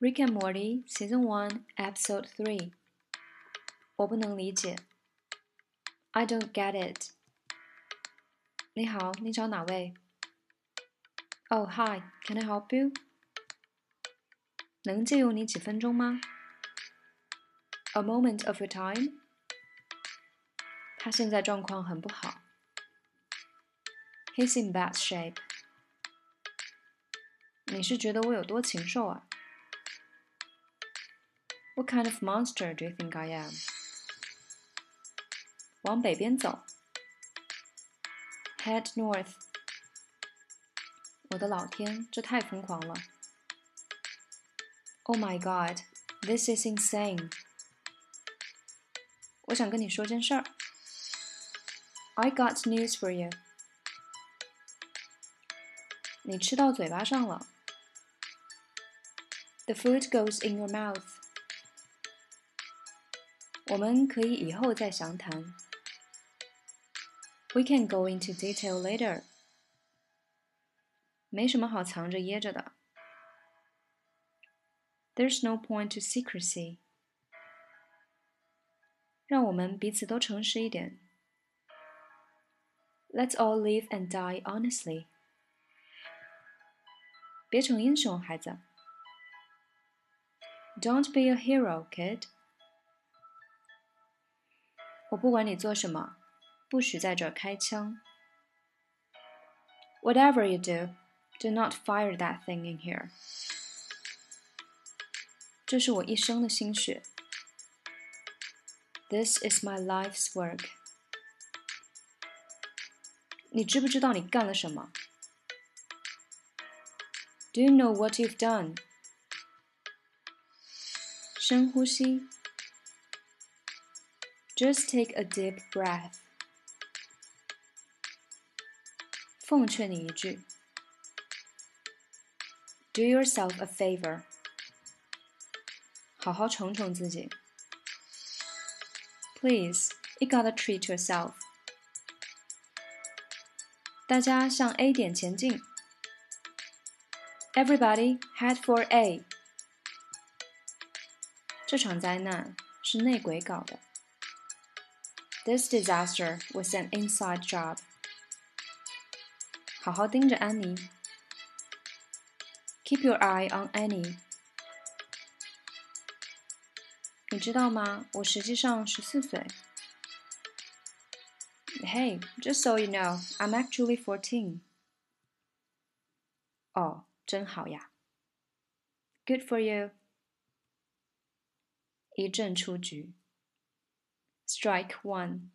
Rick and Morty Season One Episode Three。我不能理解。I don't get it。你好，你找哪位？Oh, hi. Can I help you? 能借用你几分钟吗？A moment of your time. 他现在状况很不好。He's in bad shape. 你是觉得我有多禽兽啊 ？What kind of monster do you think I am? 往北边走。Head north. 我的老天，这太疯狂了！Oh my god, this is insane. 我想跟你说件事儿。I got news for you. 你吃到嘴巴上了。The food goes in your mouth. 我们可以以后再详谈。We can go into detail later. 没什么好藏着掖着的。There's no point to secrecy. 让我们彼此都诚实一点。Let's all live and die honestly. 别逞英雄，孩子。Don't be a hero, kid. 我不管你做什么，不许在这开枪。Whatever you do, do not fire that thing in here. 这是我一生的心血。This is my life's work. 你知不知道你干了什么？Do you know what you've done? 深呼吸。just take a deep breath. 奉劝你一句，Do yourself a favor. 好好宠宠自己。Please, you gotta treat yourself. 大家向 A 点前进。Everybody head for A. 这场灾难是内鬼搞的。 this disaster was an inside job. 好好盯着安妮。Keep your eye on Annie. 你知道吗？我实际上十四岁。Hey, just so you know, I'm actually fourteen. 哦，真好呀。Good for you. 一阵出局。 Strike one.